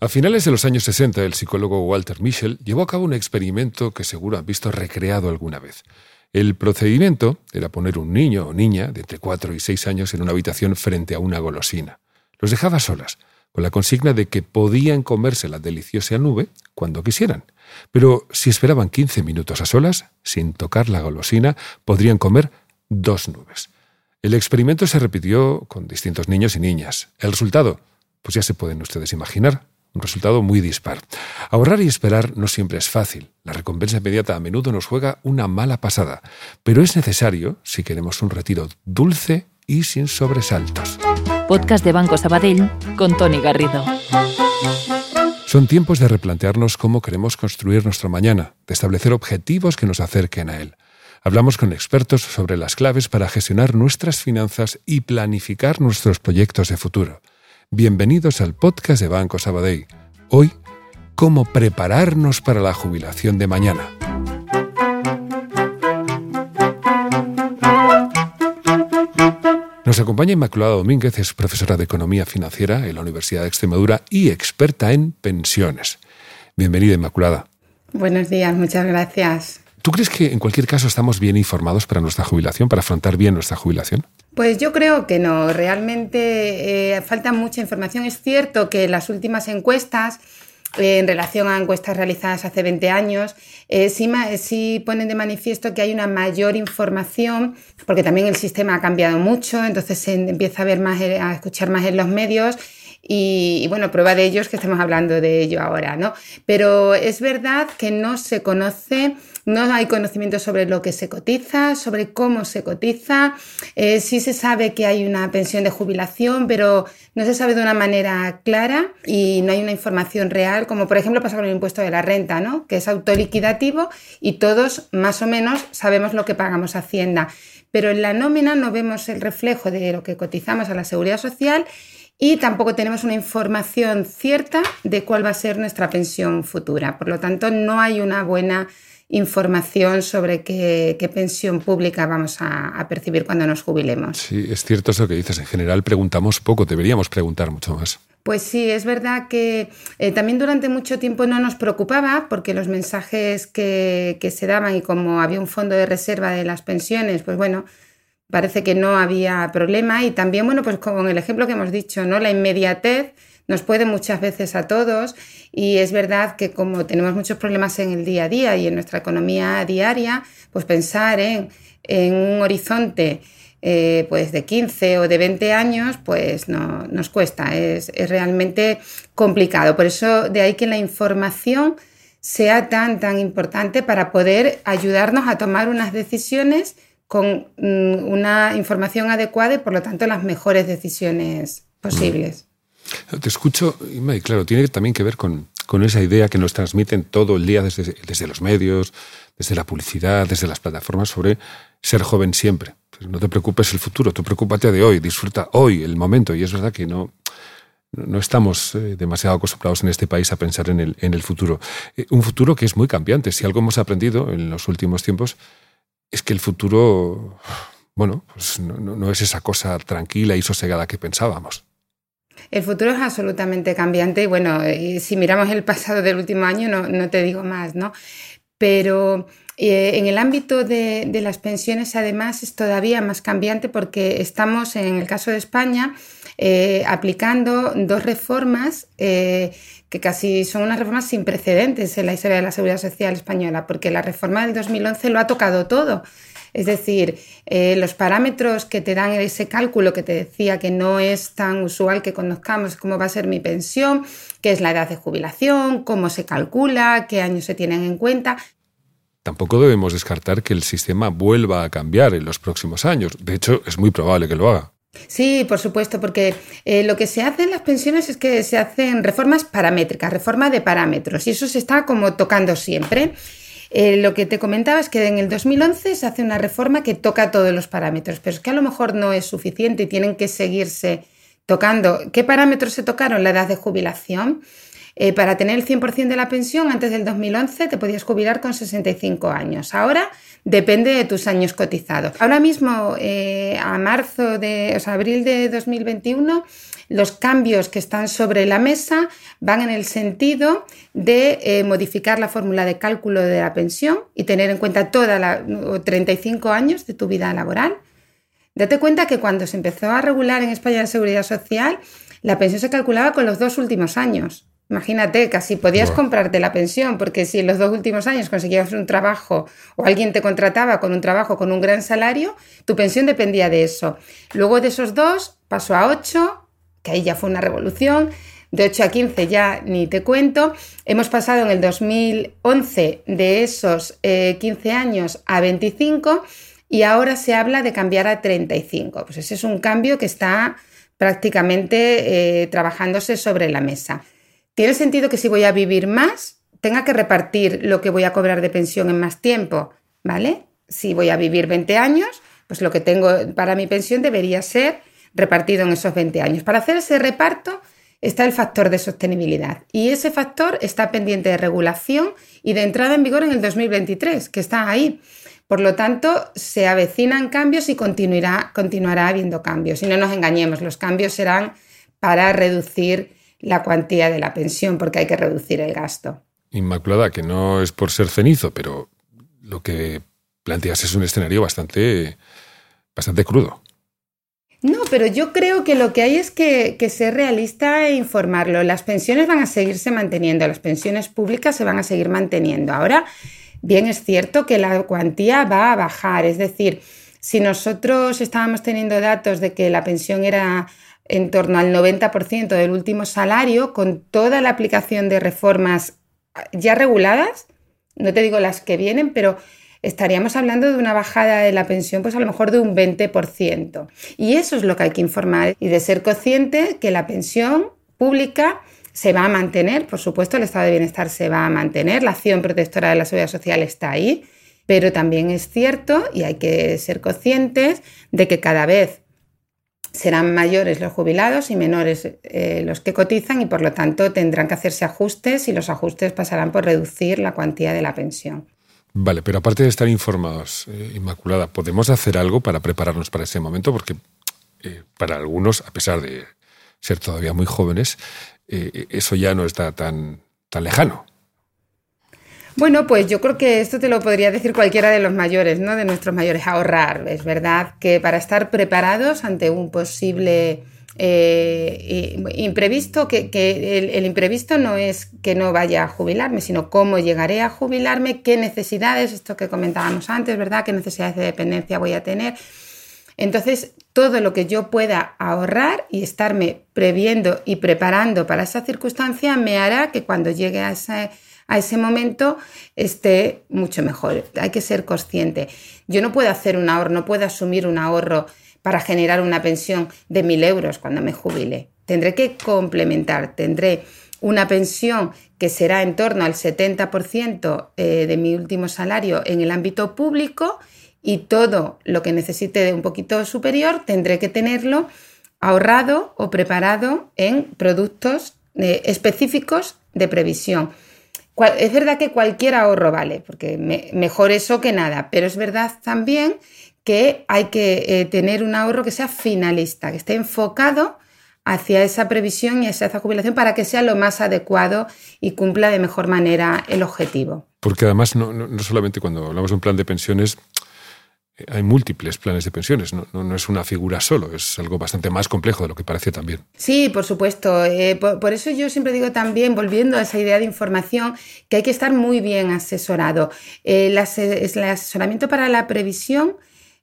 A finales de los años 60, el psicólogo Walter Mischel llevó a cabo un experimento que seguro han visto recreado alguna vez. El procedimiento era poner un niño o niña de entre 4 y 6 años en una habitación frente a una golosina. Los dejaba solas, con la consigna de que podían comerse la deliciosa nube cuando quisieran. Pero si esperaban 15 minutos a solas, sin tocar la golosina, podrían comer dos nubes. El experimento se repitió con distintos niños y niñas. El resultado, pues ya se pueden ustedes imaginar, un resultado muy dispar. Ahorrar y esperar no siempre es fácil. La recompensa inmediata a menudo nos juega una mala pasada, pero es necesario si queremos un retiro dulce y sin sobresaltos. Podcast de Banco Sabadell con Tony Garrido. Son tiempos de replantearnos cómo queremos construir nuestro mañana, de establecer objetivos que nos acerquen a él. Hablamos con expertos sobre las claves para gestionar nuestras finanzas y planificar nuestros proyectos de futuro. Bienvenidos al podcast de Banco Sabadell. Hoy, cómo prepararnos para la jubilación de mañana. Nos acompaña Inmaculada Domínguez, es profesora de Economía Financiera en la Universidad de Extremadura y experta en pensiones. Bienvenida, Inmaculada. Buenos días, muchas gracias. ¿Tú crees que en cualquier caso estamos bien informados para nuestra jubilación, para afrontar bien nuestra jubilación? Pues yo creo que no, realmente eh, falta mucha información. Es cierto que las últimas encuestas, eh, en relación a encuestas realizadas hace 20 años, eh, sí, ponen de manifiesto que hay una mayor información, porque también el sistema ha cambiado mucho, entonces se empieza a ver más, a escuchar más en los medios. Y, y, bueno, prueba de ello es que estamos hablando de ello ahora, ¿no? Pero es verdad que no se conoce no hay conocimiento sobre lo que se cotiza, sobre cómo se cotiza. Eh, sí se sabe que hay una pensión de jubilación, pero no se sabe de una manera clara y no hay una información real, como por ejemplo pasa con el impuesto de la renta, ¿no? que es autoliquidativo y todos más o menos sabemos lo que pagamos a Hacienda. Pero en la nómina no vemos el reflejo de lo que cotizamos a la seguridad social y tampoco tenemos una información cierta de cuál va a ser nuestra pensión futura. Por lo tanto, no hay una buena información sobre qué, pensión pública vamos a, percibir cuando nos jubilemos. Sí, es cierto eso que dices. En general preguntamos poco, deberíamos preguntar mucho más. Pues sí, es verdad que eh, también durante mucho tiempo no nos preocupaba porque los mensajes que, que se daban y como había un fondo de reserva de las pensiones, pues bueno, parece que no había problema. Y también, bueno, pues con el ejemplo que hemos dicho, ¿no? La inmediatez nos puede muchas veces a todos y es verdad que como tenemos muchos problemas en el día a día y en nuestra economía diaria, pues pensar en, un horizonte eh, pues de 15 o de 20 años, pues no, nos cuesta, es, realmente complicado. Por eso de ahí que la información sea tan, tan importante para poder ayudarnos a tomar unas decisiones con mm, una información adecuada y por lo tanto las mejores decisiones posibles. Te escucho, y claro, tiene también que ver con, esa idea que nos transmiten todo el día desde, desde, los medios, desde la publicidad, desde las plataformas sobre ser joven siempre. Pues no te preocupes el futuro, tú preocúpate de hoy, disfruta hoy el momento. Y es verdad que no, no estamos eh, demasiado acostumbrados en este país a pensar en el, en el futuro. Eh, un futuro que es muy cambiante. Si algo hemos aprendido en los últimos tiempos es que el futuro, bueno, pues no, no es esa cosa tranquila y sosegada que pensábamos. El futuro es absolutamente cambiante y bueno, si miramos el pasado del último año no, no te digo más, ¿no? Pero eh, en el ámbito de, las pensiones además es todavía más cambiante porque estamos, en el caso de España, eh, aplicando dos reformas eh, que casi son unas reformas sin precedentes en la historia de la seguridad social española, porque la reforma del 2011 lo ha tocado todo. Es decir, los parámetros que te dan ese cálculo que te decía que no es tan usual que conozcamos cómo va a ser mi pensión, qué es la edad de jubilación, cómo se calcula, qué años se tienen en cuenta. Tampoco debemos descartar que el sistema vuelva a cambiar en los próximos años. De hecho, es muy probable que lo haga. Sí, por supuesto, porque eh, lo que se hace en las pensiones es que se hacen reformas paramétricas, reforma de parámetros, y eso se está como tocando siempre. Eh, lo que te comentaba es que en el 2011 se hace una reforma que toca todos los parámetros, pero es que a lo mejor no es suficiente y tienen que seguirse tocando. ¿Qué parámetros se tocaron? La edad de jubilación. Eh, para tener el 100% de la pensión, antes del 2011 te podías jubilar con 65 años. Ahora depende de tus años cotizados. Ahora mismo, eh, a marzo de, o sea, abril de 2021, los cambios que están sobre la mesa van en el sentido de eh, modificar la fórmula de cálculo de la pensión y tener en cuenta toda la 35 años de tu vida laboral. Date cuenta que cuando se empezó a regular en España la seguridad social, la pensión se calculaba con los dos últimos años. Imagínate, casi podías comprarte la pensión, porque si en los dos últimos años conseguías un trabajo o alguien te contrataba con un trabajo con un gran salario, tu pensión dependía de eso. Luego de esos dos pasó a ocho, que ahí ya fue una revolución. De 8 a 15 ya ni te cuento. Hemos pasado en el 2011 de esos 15 eh, años a 25 y ahora se habla de cambiar a 35. Pues ese es un cambio que está prácticamente eh, trabajándose sobre la mesa. Tiene sentido que si voy a vivir más, tenga que repartir lo que voy a cobrar de pensión en más tiempo, ¿vale? Si voy a vivir 20 años, pues lo que tengo para mi pensión debería ser repartido en esos 20 años. Para hacer ese reparto está el factor de sostenibilidad y ese factor está pendiente de regulación y de entrada en vigor en el 2023, que está ahí. Por lo tanto, se avecinan cambios y continuará, continuará habiendo cambios. Y no nos engañemos, los cambios serán para reducir la cuantía de la pensión porque hay que reducir el gasto. Inmaculada, que no es por ser cenizo, pero lo que planteas es un escenario bastante, bastante crudo. No, pero yo creo que lo que hay es que, que, ser realista e informarlo. Las pensiones van a seguirse manteniendo, las pensiones públicas se van a seguir manteniendo. Ahora, bien es cierto que la cuantía va a bajar, es decir, si nosotros estábamos teniendo datos de que la pensión era en torno al 90% del último salario, con toda la aplicación de reformas ya reguladas, no te digo las que vienen, pero estaríamos hablando de una bajada de la pensión, pues a lo mejor de un 20%. Y eso es lo que hay que informar y de ser consciente que la pensión pública se va a mantener, por supuesto, el estado de bienestar se va a mantener, la acción protectora de la seguridad social está ahí, pero también es cierto y hay que ser conscientes de que cada vez serán mayores los jubilados y menores eh, los que cotizan y por lo tanto tendrán que hacerse ajustes y los ajustes pasarán por reducir la cuantía de la pensión. Vale, pero aparte de estar informados, eh, Inmaculada, ¿podemos hacer algo para prepararnos para ese momento? Porque eh, para algunos, a pesar de ser todavía muy jóvenes, eso ya no está tan, tan lejano. Bueno, pues yo creo que esto te lo podría decir cualquiera de los mayores, ¿no? De nuestros mayores, ahorrar. Es verdad que para estar preparados ante un posible eh, imprevisto, que, el, imprevisto no es que no vaya a jubilarme, sino cómo llegaré a jubilarme, qué necesidades, esto que comentábamos antes, ¿verdad? ¿Qué necesidades de dependencia voy a tener? Entonces, todo lo que yo pueda ahorrar y estarme previendo y preparando para esa circunstancia me hará que cuando llegue a ese a ese momento esté mucho mejor. Hay que ser consciente. Yo no puedo hacer un ahorro, no puedo asumir un ahorro para generar una pensión de 1.000 euros cuando me jubile. Tendré que complementar, tendré una pensión que será en torno al 70% eh, de mi último salario en el ámbito público y todo lo que necesite de un poquito superior tendré que tenerlo ahorrado o preparado en productos eh, específicos de previsión. Es verdad que cualquier ahorro vale, porque mejor eso que nada, pero es verdad también que hay que eh, tener un ahorro que sea finalista, que esté enfocado hacia esa previsión y hacia esa jubilación para que sea lo más adecuado y cumpla de mejor manera el objetivo. Porque además no, no solamente cuando hablamos de un plan de pensiones hay múltiples planes de pensiones, no, es una figura solo, es algo bastante más complejo de lo que parece también. Sí, por supuesto. Eh, por, eso yo siempre digo también, volviendo a esa idea de información, que hay que estar muy bien asesorado. Eh, el, asesoramiento para la previsión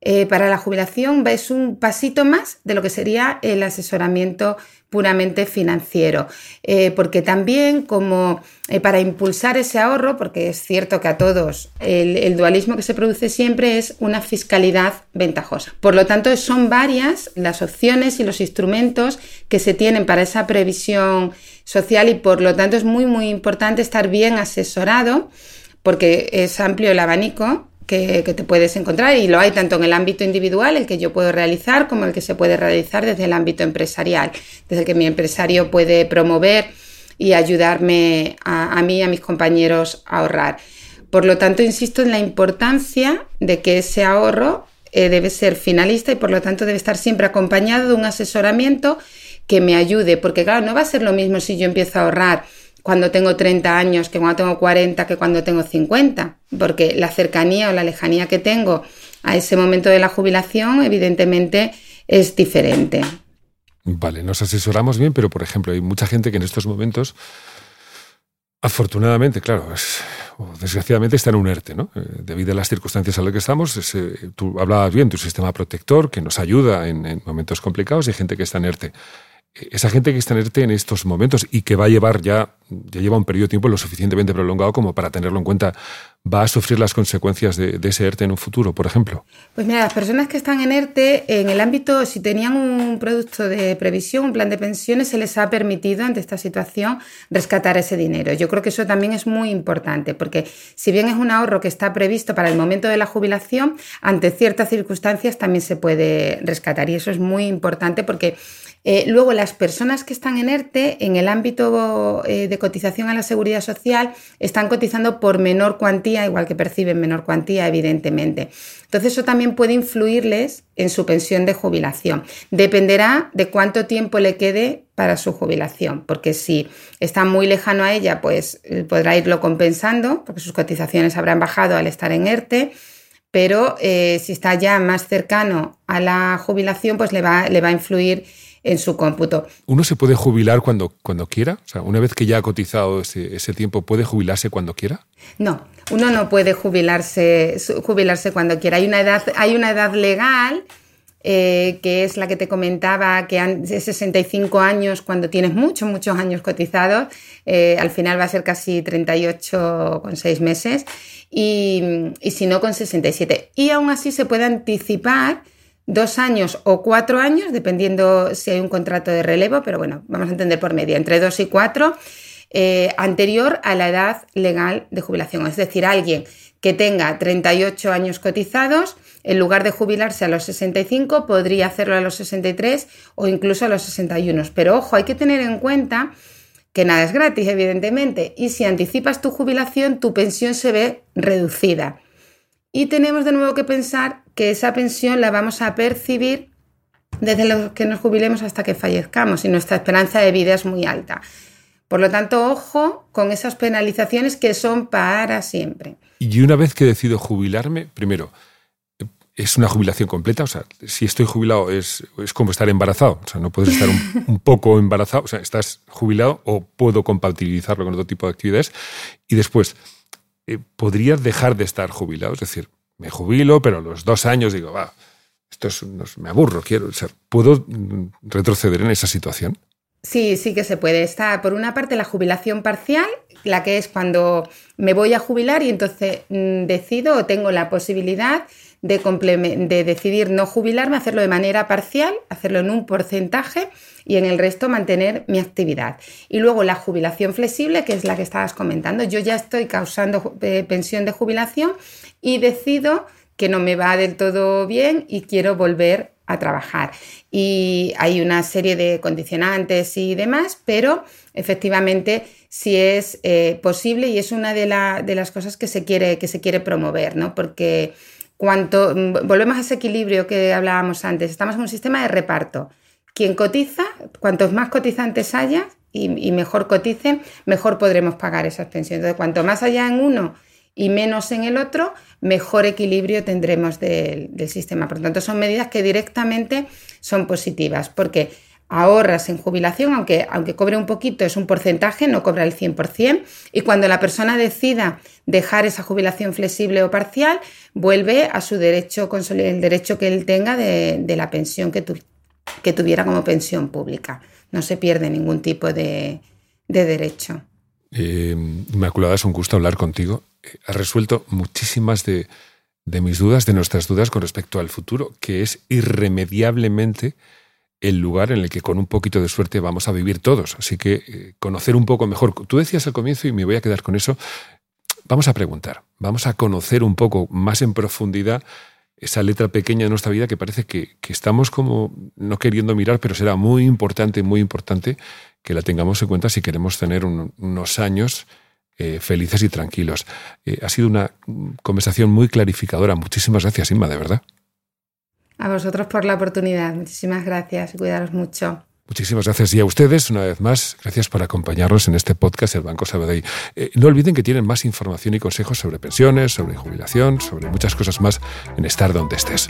eh, para la jubilación es un pasito más de lo que sería el asesoramiento puramente financiero, eh, porque también como eh, para impulsar ese ahorro, porque es cierto que a todos el, dualismo que se produce siempre es una fiscalidad ventajosa. Por lo tanto, son varias las opciones y los instrumentos que se tienen para esa previsión social y por lo tanto es muy, muy importante estar bien asesorado porque es amplio el abanico que, te puedes encontrar y lo hay tanto en el ámbito individual, el que yo puedo realizar, como el que se puede realizar desde el ámbito empresarial, desde el que mi empresario puede promover y ayudarme a, mí y a mis compañeros a ahorrar. Por lo tanto, insisto en la importancia de que ese ahorro eh, debe ser finalista y por lo tanto debe estar siempre acompañado de un asesoramiento que me ayude, porque claro, no va a ser lo mismo si yo empiezo a ahorrar cuando tengo 30 años que cuando tengo 40 que cuando tengo 50, porque la cercanía o la lejanía que tengo a ese momento de la jubilación evidentemente es diferente. Vale, nos asesoramos bien, pero por ejemplo hay mucha gente que en estos momentos, afortunadamente, claro, o desgraciadamente está en un ERTE, ¿no? Eh, debido a las circunstancias a las que estamos, eh, tú hablabas bien, tu sistema protector que nos ayuda en, en momentos complicados y gente que está en ERTE esa gente que está en ERTE en estos momentos y que va a llevar ya, ya lleva un periodo de tiempo lo suficientemente prolongado como para tenerlo en cuenta, va a sufrir las consecuencias de, ese ERTE en un futuro, por ejemplo? Pues mira, las personas que están en ERTE, en el ámbito, si tenían un producto de previsión, un plan de pensiones, se les ha permitido ante esta situación rescatar ese dinero. Yo creo que eso también es muy importante, porque si bien es un ahorro que está previsto para el momento de la jubilación, ante ciertas circunstancias también se puede rescatar. Y eso es muy importante porque eh, luego, las personas que están en ERTE, en el ámbito eh, de cotización a la seguridad social, están cotizando por menor cuantía, igual que perciben menor cuantía, evidentemente. Entonces, eso también puede influirles en su pensión de jubilación. Dependerá de cuánto tiempo le quede para su jubilación, porque si está muy lejano a ella, pues eh, podrá irlo compensando, porque sus cotizaciones habrán bajado al estar en ERTE pero si está ya más cercano a la jubilación, pues le va, le va a influir en su cómputo. ¿Uno se puede jubilar cuando, cuando quiera? O sea, una vez que ya ha cotizado ese, ese tiempo, ¿puede jubilarse cuando quiera? No, uno no puede jubilarse, jubilarse cuando quiera. Hay una edad, hay una edad legal eh, que es la que te comentaba, que es 65 años cuando tienes muchos, muchos años cotizados, eh, al final va a ser casi 38 con 6 meses, y, y si no con 67. Y aún así se puede anticipar dos años o cuatro años, dependiendo si hay un contrato de relevo, pero bueno, vamos a entender por media, entre dos y cuatro, eh, anterior a la edad legal de jubilación. Es decir, alguien que tenga 38 años cotizados, en lugar de jubilarse a los 65, podría hacerlo a los 63 o incluso a los 61. Pero ojo, hay que tener en cuenta que nada es gratis, evidentemente, y si anticipas tu jubilación, tu pensión se ve reducida. Y tenemos de nuevo que pensar que esa pensión la vamos a percibir desde lo que nos jubilemos hasta que fallezcamos y nuestra esperanza de vida es muy alta. Por lo tanto, ojo con esas penalizaciones que son para siempre. Y una vez que decido jubilarme, primero, ¿es una jubilación completa? O sea, si estoy jubilado es, es como estar embarazado. O sea, no puedes estar un, poco embarazado. O sea, estás jubilado o puedo compatibilizarlo con otro tipo de actividades. Y después, eh, ¿podría dejar de estar jubilado? Es decir, me jubilo, pero a los dos años digo, va, esto es, me aburro, quiero, ¿puedo retroceder en esa situación? Sí, sí que se puede. Está por una parte la jubilación parcial, la que es cuando me voy a jubilar y entonces mm, decido o tengo la posibilidad de, de, decidir no jubilarme, hacerlo de manera parcial, hacerlo en un porcentaje y en el resto mantener mi actividad. Y luego la jubilación flexible, que es la que estabas comentando. Yo ya estoy causando eh, pensión de jubilación y decido que no me va del todo bien y quiero volver a trabajar. Y hay una serie de condicionantes y demás, pero efectivamente sí es eh, posible y es una de, de, las cosas que se quiere, que se quiere promover, ¿no? Porque cuanto, mm, volvemos a ese equilibrio que hablábamos antes, estamos en un sistema de reparto. Quien cotiza, cuantos más cotizantes haya y, mejor coticen, mejor podremos pagar esas pensiones. Entonces, cuanto más haya en uno y menos en el otro, mejor equilibrio tendremos del, sistema. Por lo tanto, son medidas que directamente son positivas, porque ahorras en jubilación, aunque, aunque cobre un poquito, es un porcentaje, no cobra el 100%, y cuando la persona decida dejar esa jubilación flexible o parcial, vuelve a su derecho, el derecho que él tenga de, la pensión que, que, tuviera como pensión pública. No se pierde ningún tipo de, derecho. Eh, Inmaculada, es un gusto hablar contigo. Eh, has resuelto muchísimas de, de mis dudas, de nuestras dudas con respecto al futuro, que es irremediablemente el lugar en el que con un poquito de suerte vamos a vivir todos. Así que eh, conocer un poco mejor. Tú decías al comienzo, y me voy a quedar con eso, vamos a preguntar, vamos a conocer un poco más en profundidad esa letra pequeña de nuestra vida que parece que, estamos como no queriendo mirar, pero será muy importante, muy importante que la tengamos en cuenta si queremos tener unos años eh, felices y tranquilos. Eh, ha sido una conversación muy clarificadora. Muchísimas gracias, Inma, de verdad. A vosotros por la oportunidad. Muchísimas gracias y cuidaros mucho. Muchísimas gracias. Y a ustedes, una vez más, gracias por acompañarnos en este podcast El Banco Sabadell. Eh, no olviden que tienen más información y consejos sobre pensiones, sobre jubilación, sobre muchas cosas más en Estar Donde Estés.